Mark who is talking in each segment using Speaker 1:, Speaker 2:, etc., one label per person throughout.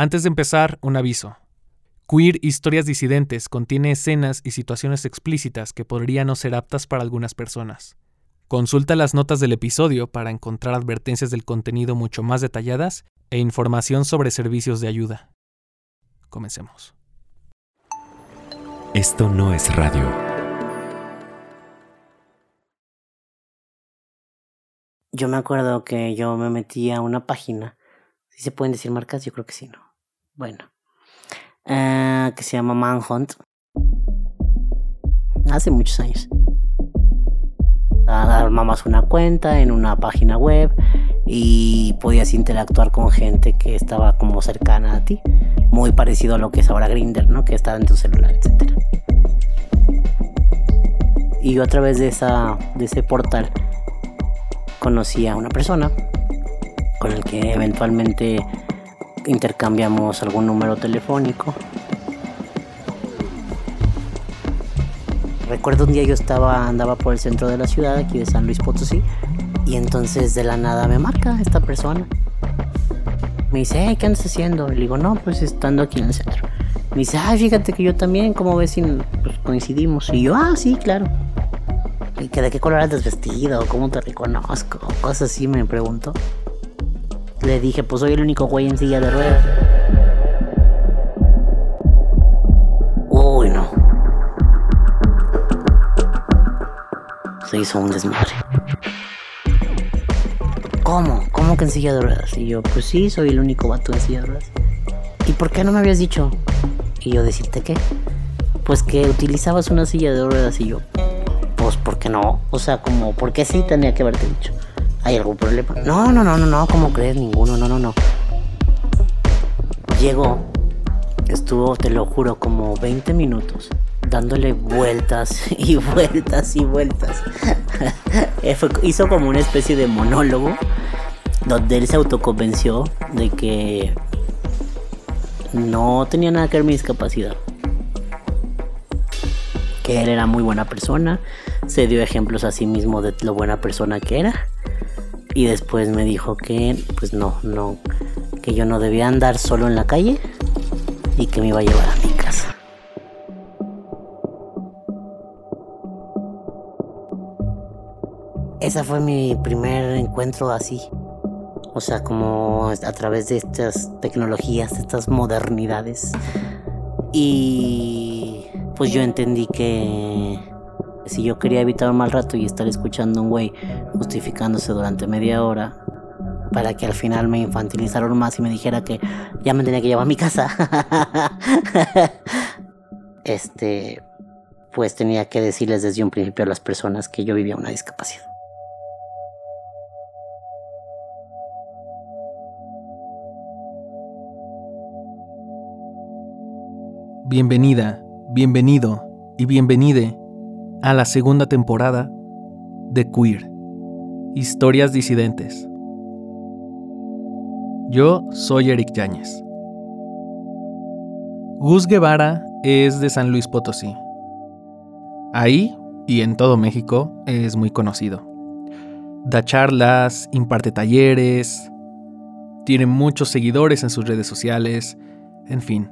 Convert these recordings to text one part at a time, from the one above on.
Speaker 1: Antes de empezar, un aviso. Queer Historias Disidentes contiene escenas y situaciones explícitas que podrían no ser aptas para algunas personas. Consulta las notas del episodio para encontrar advertencias del contenido mucho más detalladas e información sobre servicios de ayuda. Comencemos.
Speaker 2: Esto no es radio.
Speaker 3: Yo me acuerdo que yo me metí a una página. Si se pueden decir marcas, yo creo que sí, ¿no? Bueno. Eh, que se llama Manhunt. Hace muchos años. Armabas una cuenta en una página web y podías interactuar con gente que estaba como cercana a ti. Muy parecido a lo que es ahora Grinder, ¿no? Que está en tu celular, etc. Y yo a través de, esa, de ese portal conocí a una persona con el que eventualmente intercambiamos algún número telefónico. Recuerdo un día yo estaba andaba por el centro de la ciudad aquí de San Luis Potosí y entonces de la nada me marca esta persona. Me dice, ¿qué andas haciendo? Le digo, no, pues estando aquí en el centro. Me dice, ah, fíjate que yo también, como ves pues, coincidimos? Y yo, ah, sí, claro. ¿Y que de qué color andas vestido? ¿Cómo te reconozco? Cosas así me preguntó. Le dije, pues soy el único güey en silla de ruedas. Uy, no. Se hizo un desmadre. ¿Cómo? ¿Cómo que en silla de ruedas? Y yo, pues sí, soy el único vato en silla de ruedas. ¿Y por qué no me habías dicho? Y yo, ¿decirte qué? Pues que utilizabas una silla de ruedas y yo, pues, ¿por qué no? O sea, como, ¿por qué sí tenía que haberte dicho? ¿Hay algún problema? No, no, no, no, no, ¿cómo crees? Ninguno, no, no, no. Llegó, estuvo, te lo juro, como 20 minutos dándole vueltas y vueltas y vueltas. Hizo como una especie de monólogo donde él se autoconvenció de que no tenía nada que ver mi discapacidad. Que él era muy buena persona. Se dio ejemplos a sí mismo de lo buena persona que era y después me dijo que pues no, no, que yo no debía andar solo en la calle y que me iba a llevar a mi casa. Ese fue mi primer encuentro así. O sea, como a través de estas tecnologías, estas modernidades. Y pues yo entendí que si yo quería evitar un mal rato y estar escuchando a un güey justificándose durante media hora para que al final me infantilizaron más y me dijera que ya me tenía que llevar a mi casa, este, pues tenía que decirles desde un principio a las personas que yo vivía una discapacidad.
Speaker 1: Bienvenida, bienvenido y bienvenide a la segunda temporada de Queer, Historias Disidentes. Yo soy Eric Yáñez. Gus Guevara es de San Luis Potosí. Ahí y en todo México es muy conocido. Da charlas, imparte talleres, tiene muchos seguidores en sus redes sociales, en fin,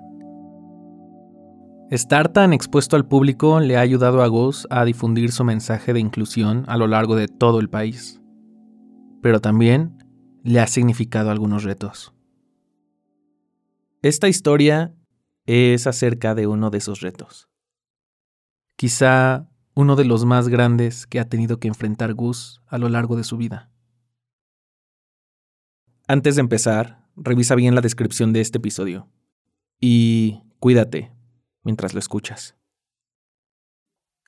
Speaker 1: Estar tan expuesto al público le ha ayudado a Gus a difundir su mensaje de inclusión a lo largo de todo el país. Pero también le ha significado algunos retos. Esta historia es acerca de uno de esos retos. Quizá uno de los más grandes que ha tenido que enfrentar Gus a lo largo de su vida. Antes de empezar, revisa bien la descripción de este episodio. Y cuídate, mientras lo escuchas.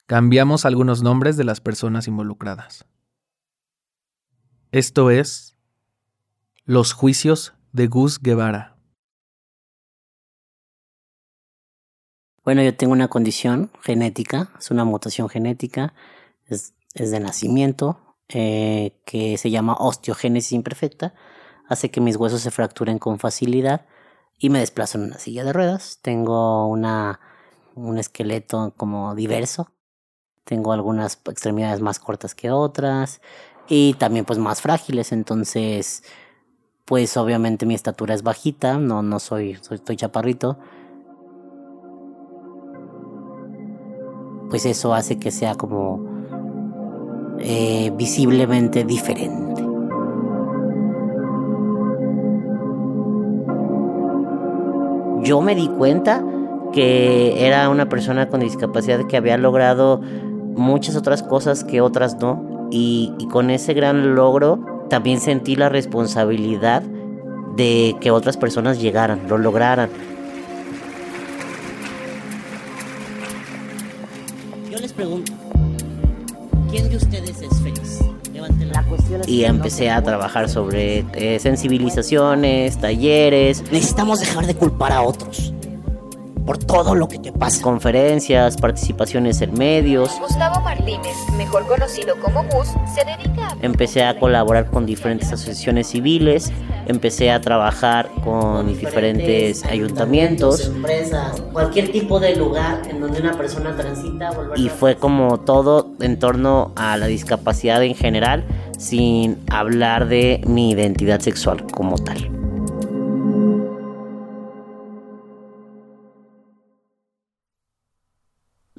Speaker 1: Cambiamos algunos nombres de las personas involucradas. Esto es Los juicios de Gus Guevara.
Speaker 3: Bueno, yo tengo una condición genética, es una mutación genética, es, de nacimiento, eh, que se llama osteogénesis imperfecta, hace que mis huesos se fracturen con facilidad y me desplazo en una silla de ruedas. Tengo una, un esqueleto como diverso. Tengo algunas extremidades más cortas que otras y también pues más frágiles. Entonces, pues obviamente mi estatura es bajita, no, no soy, soy, estoy chaparrito. Pues eso hace que sea como eh, visiblemente diferente. Yo me di cuenta que era una persona con discapacidad que había logrado muchas otras cosas que otras no. Y, y con ese gran logro también sentí la responsabilidad de que otras personas llegaran, lo lograran.
Speaker 2: Yo les pregunto, ¿quién de ustedes es feliz? Levanten la cuestión.
Speaker 3: Y empecé a trabajar sobre eh, sensibilizaciones, talleres,
Speaker 2: Necesitamos dejar de culpar a otros por todo lo que te pasa.
Speaker 3: conferencias, participaciones en medios.
Speaker 4: Gustavo Martínez, mejor conocido como Gus, se dedica a...
Speaker 3: Empecé a colaborar con diferentes asociaciones civiles, empecé a trabajar con diferentes ayuntamientos
Speaker 2: empresas, cualquier tipo de lugar en donde una persona transita, volver
Speaker 3: y fue como todo en torno a la discapacidad en general sin hablar de mi identidad sexual como tal.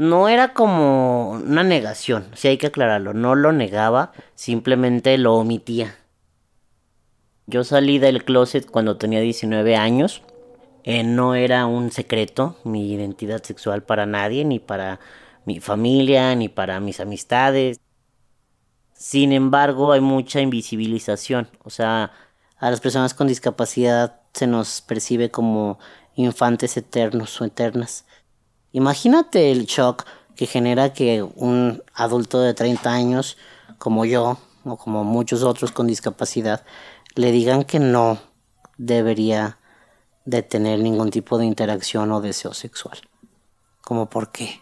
Speaker 3: No era como una negación, sí hay que aclararlo, no lo negaba, simplemente lo omitía. Yo salí del closet cuando tenía 19 años, eh, no era un secreto mi identidad sexual para nadie, ni para mi familia, ni para mis amistades. Sin embargo, hay mucha invisibilización, o sea, a las personas con discapacidad se nos percibe como infantes eternos o eternas. Imagínate el shock que genera que un adulto de 30 años, como yo, o como muchos otros con discapacidad, le digan que no debería de tener ningún tipo de interacción o deseo sexual. ¿Como por qué?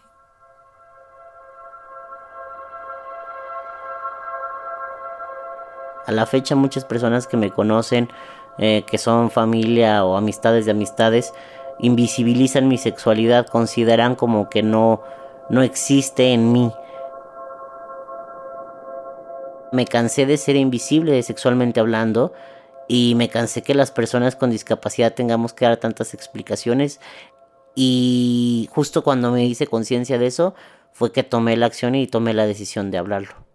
Speaker 3: A la fecha muchas personas que me conocen, eh, que son familia o amistades de amistades, invisibilizan mi sexualidad, consideran como que no, no existe en mí. Me cansé de ser invisible sexualmente hablando y me cansé que las personas con discapacidad tengamos que dar tantas explicaciones y justo cuando me hice conciencia de eso fue que tomé la acción y tomé la decisión de hablarlo.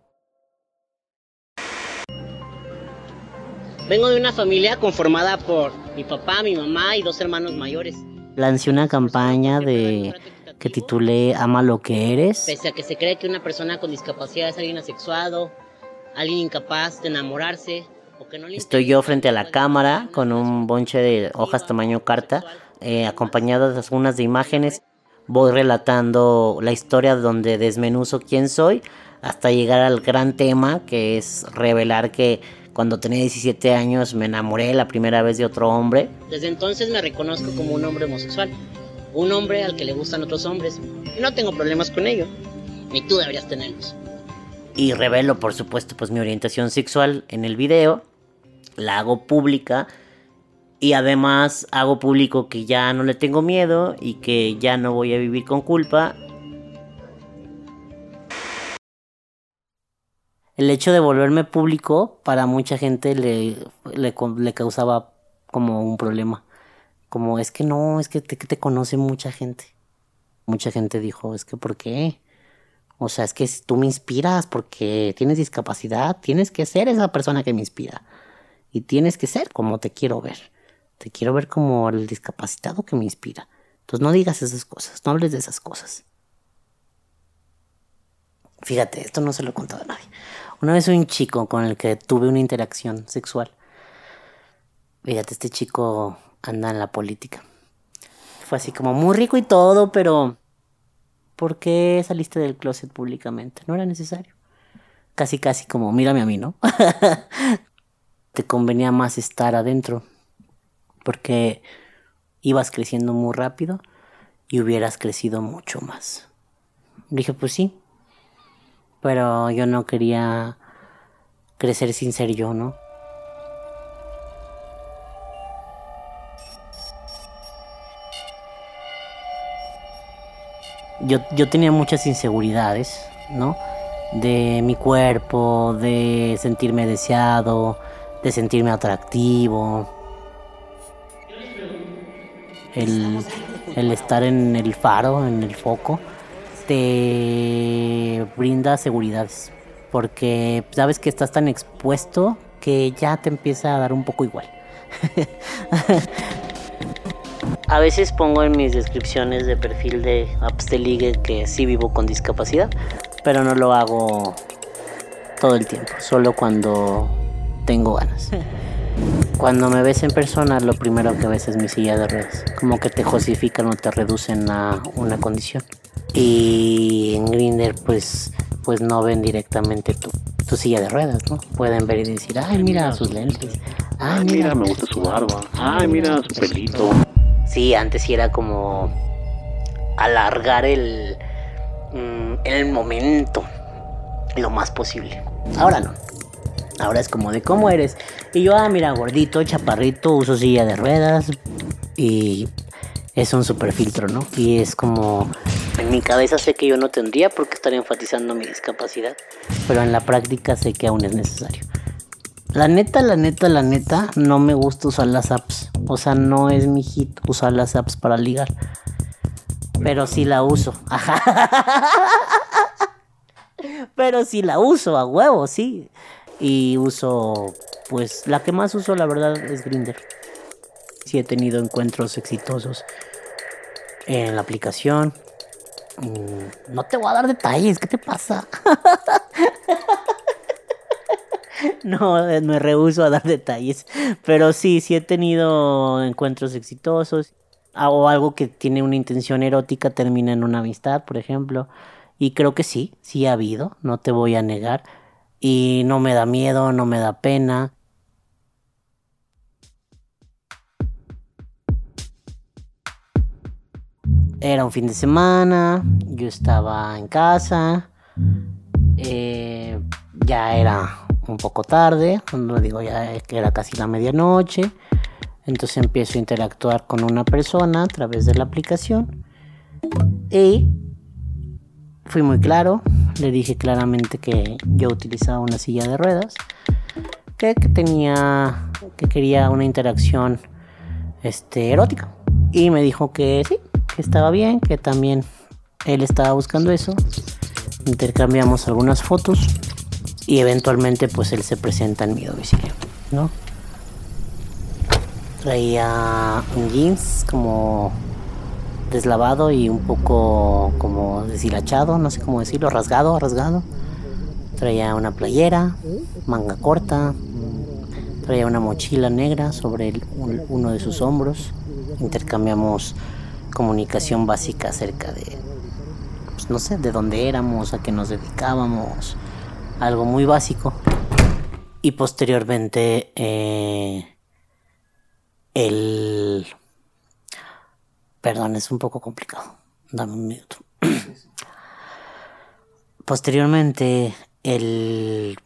Speaker 2: Vengo de una familia conformada por mi papá, mi mamá y dos hermanos mayores.
Speaker 3: Lancé una campaña de que titulé Ama lo que eres.
Speaker 2: Pese a que se cree que una persona con discapacidad es alguien asexuado, alguien incapaz de enamorarse, o que no le
Speaker 3: Estoy yo frente a la cámara con un bonche de hojas tamaño carta, eh, acompañadas de algunas de imágenes. Voy relatando la historia donde desmenuzo quién soy hasta llegar al gran tema que es revelar que cuando tenía 17 años me enamoré la primera vez de otro hombre.
Speaker 2: Desde entonces me reconozco como un hombre homosexual, un hombre al que le gustan otros hombres, y no tengo problemas con ello, ni tú deberías tenerlos.
Speaker 3: y revelo por supuesto pues mi orientación sexual en el video, la hago pública y además hago público que ya no le tengo miedo y que ya no voy a vivir con culpa. El hecho de volverme público para mucha gente le, le, causaba como un problema. Como es que no, es que te, que te conoce mucha gente. Mucha gente dijo, es que ¿por qué? O sea, es que si tú me inspiras porque tienes discapacidad, tienes que ser esa persona que me inspira. Y tienes que ser como te quiero ver. Te quiero ver como el discapacitado que me inspira. Entonces no digas esas cosas, no hables de esas cosas. Fíjate, esto no se lo he contado a nadie. Una vez un chico con el que tuve una interacción sexual. Fíjate, este chico anda en la política. Fue así como muy rico y todo, pero ¿por qué saliste del closet públicamente? No era necesario. Casi, casi como, mírame a mí, ¿no? Te convenía más estar adentro, porque ibas creciendo muy rápido y hubieras crecido mucho más. Dije, pues sí, pero yo no quería crecer sin ser yo, ¿no? yo, yo tenía muchas inseguridades, ¿no? De mi cuerpo, de sentirme deseado, de sentirme atractivo. El, el estar en el faro, en el foco, te brinda seguridades. Porque sabes que estás tan expuesto que ya te empieza a dar un poco igual. a veces pongo en mis descripciones de perfil de apps de ligue que sí vivo con discapacidad, pero no lo hago todo el tiempo, solo cuando tengo ganas. Cuando me ves en persona, lo primero que ves es mi silla de ruedas. Como que te justifican o te reducen a una condición. Y en Grinder, pues, pues no ven directamente tu, tu silla de ruedas, ¿no? Pueden ver y decir, ay, mira sus lentes. Ay, mira,
Speaker 5: me gusta su barba. Ay, mira su pelito.
Speaker 3: Sí, antes sí era como alargar el, mm, el momento lo más posible. Ahora no. Ahora es como de cómo eres. Y yo, ah, mira, gordito, chaparrito, uso silla de ruedas. Y es un super filtro, ¿no? Y es como. En mi cabeza sé que yo no tendría por qué estar enfatizando mi discapacidad. Pero en la práctica sé que aún es necesario. La neta, la neta, la neta, no me gusta usar las apps. O sea, no es mi hit usar las apps para ligar. Pero sí la uso. Pero sí la uso a huevo, sí. Y uso, pues la que más uso la verdad es Grinder. Sí he tenido encuentros exitosos en la aplicación. Mm, No te voy a dar detalles, ¿qué te pasa? No, eh, me rehuso a dar detalles. Pero sí, sí he tenido encuentros exitosos. Ah, O algo que tiene una intención erótica termina en una amistad, por ejemplo. Y creo que sí, sí ha habido, no te voy a negar. Y no me da miedo, no me da pena. Era un fin de semana, yo estaba en casa, eh, ya era un poco tarde, no digo ya que era casi la medianoche, entonces empiezo a interactuar con una persona a través de la aplicación y fui muy claro, le dije claramente que yo utilizaba una silla de ruedas, que, que tenía, que quería una interacción este, erótica y me dijo que sí, que estaba bien, que también él estaba buscando eso. Intercambiamos algunas fotos y eventualmente pues él se presenta en mi domicilio, ¿no? Traía un jeans como deslavado y un poco como deshilachado, no sé cómo decirlo, rasgado, rasgado. Traía una playera, manga corta, traía una mochila negra sobre uno de sus hombros. Intercambiamos comunicación básica acerca de, pues, no sé, de dónde éramos, a qué nos dedicábamos, algo muy básico. Y posteriormente, eh, el... Perdón, es un poco complicado. Dame un minuto. Posteriormente, él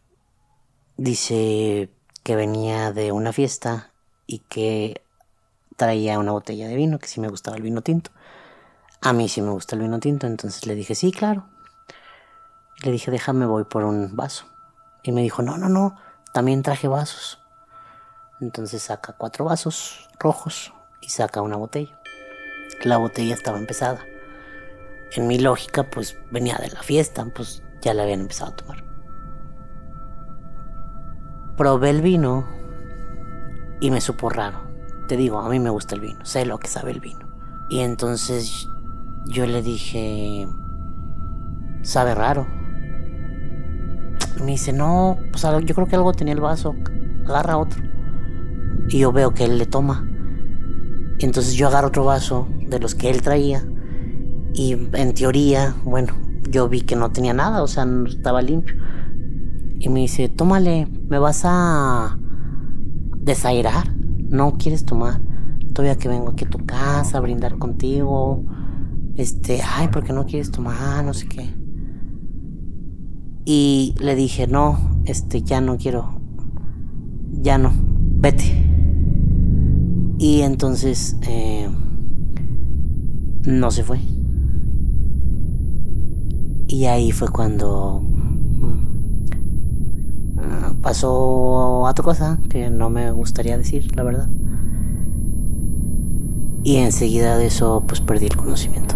Speaker 3: dice que venía de una fiesta y que traía una botella de vino, que sí me gustaba el vino tinto. A mí sí me gusta el vino tinto, entonces le dije, sí, claro. Le dije, déjame, voy por un vaso. Y me dijo, no, no, no, también traje vasos. Entonces saca cuatro vasos rojos y saca una botella. La botella estaba empezada. En mi lógica, pues venía de la fiesta, pues ya la habían empezado a tomar. Probé el vino y me supo raro. Te digo, a mí me gusta el vino, sé lo que sabe el vino. Y entonces yo le dije, sabe raro. Me dice, no, pues yo creo que algo tenía el vaso, agarra otro. Y yo veo que él le toma. Y entonces yo agarro otro vaso de los que él traía. Y en teoría, bueno, yo vi que no tenía nada, o sea, no estaba limpio. Y me dice, tómale, me vas a desairar. No quieres tomar. Todavía que vengo aquí a tu casa a brindar contigo. Este, ay, ¿por qué no quieres tomar? No sé qué. Y le dije, no, este, ya no quiero. Ya no, vete. Y entonces, eh, no se fue. Y ahí fue cuando mm, pasó otra cosa que no me gustaría decir, la verdad. Y enseguida de eso, pues perdí el conocimiento.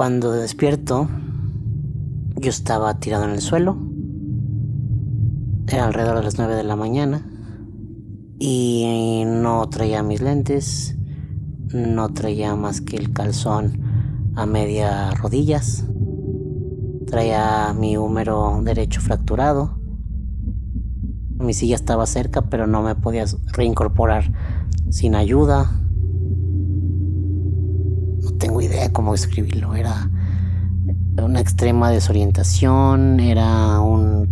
Speaker 3: Cuando despierto, yo estaba tirado en el suelo. Era alrededor de las 9 de la mañana. Y no traía mis lentes. No traía más que el calzón a media rodillas. Traía mi húmero derecho fracturado. Mi silla estaba cerca, pero no me podía reincorporar sin ayuda cómo escribirlo. Era una extrema desorientación, era un...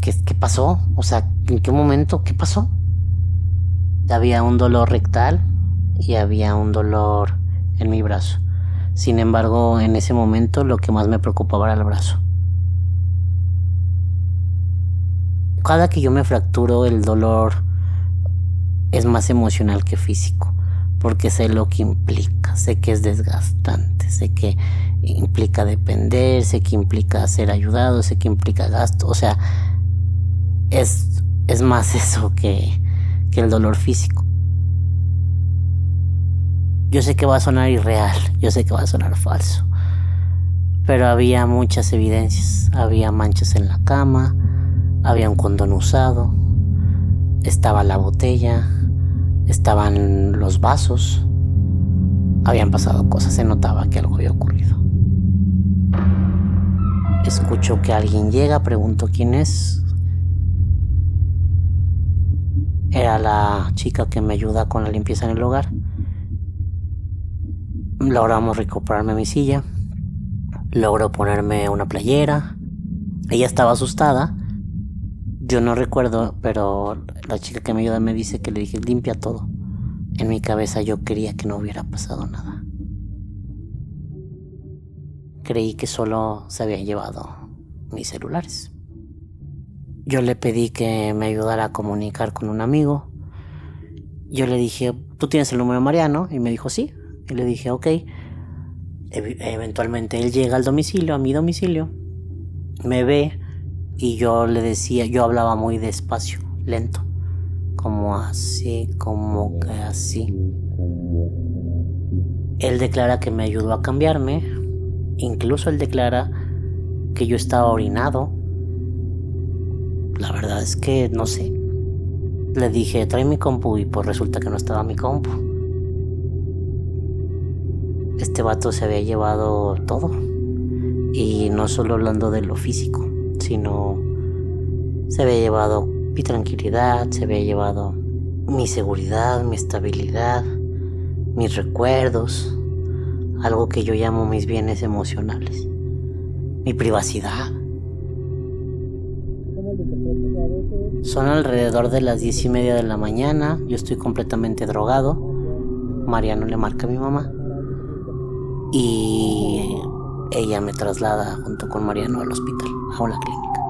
Speaker 3: ¿Qué, ¿Qué, pasó? O sea, ¿en qué momento? ¿Qué pasó? Había un dolor rectal y había un dolor en mi brazo. Sin embargo, en ese momento lo que más me preocupaba era el brazo. Cada que yo me fracturo, el dolor es más emocional que físico porque sé lo que implica, sé que es desgastante, sé que implica depender, sé que implica ser ayudado, sé que implica gasto, o sea, es, es más eso que, que el dolor físico. Yo sé que va a sonar irreal, yo sé que va a sonar falso, pero había muchas evidencias, había manchas en la cama, había un condón usado, estaba la botella, estaban los vasos. Habían pasado cosas, se notaba que algo había ocurrido. Escucho que alguien llega, pregunto quién es. Era la chica que me ayuda con la limpieza en el hogar. Logramos recuperarme mi silla. Logro ponerme una playera. Ella estaba asustada yo no recuerdo, pero la chica que me ayuda me dice que le dije limpia todo. En mi cabeza yo quería que no hubiera pasado nada. Creí que solo se habían llevado mis celulares. Yo le pedí que me ayudara a comunicar con un amigo. Yo le dije, ¿tú tienes el número de Mariano? Y me dijo, sí. Y le dije, ok. eventualmente él llega al domicilio, a mi domicilio, me ve, y yo le decía, yo hablaba muy despacio, lento, como así, como que así. Él declara que me ayudó a cambiarme, incluso él declara que yo estaba orinado. La verdad es que no sé. Le dije, trae mi compu y pues resulta que no estaba mi compu. Este vato se había llevado todo. Y no solo hablando de lo físico sino se había llevado mi tranquilidad, se había llevado mi seguridad, mi estabilidad, mis recuerdos, algo que yo llamo mis bienes emocionales, mi privacidad. Son alrededor de las diez y media de la mañana, yo estoy completamente drogado, Mariano le marca a mi mamá y ella me traslada junto con Mariano al hospital, a una clínica.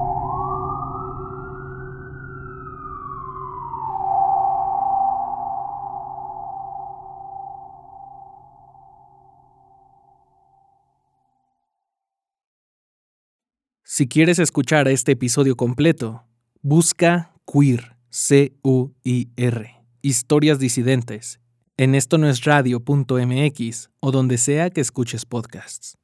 Speaker 1: Si quieres escuchar este episodio completo, busca Queer, C-U-I-R, Historias Disidentes, en esto no es radio.mx o donde sea que escuches podcasts.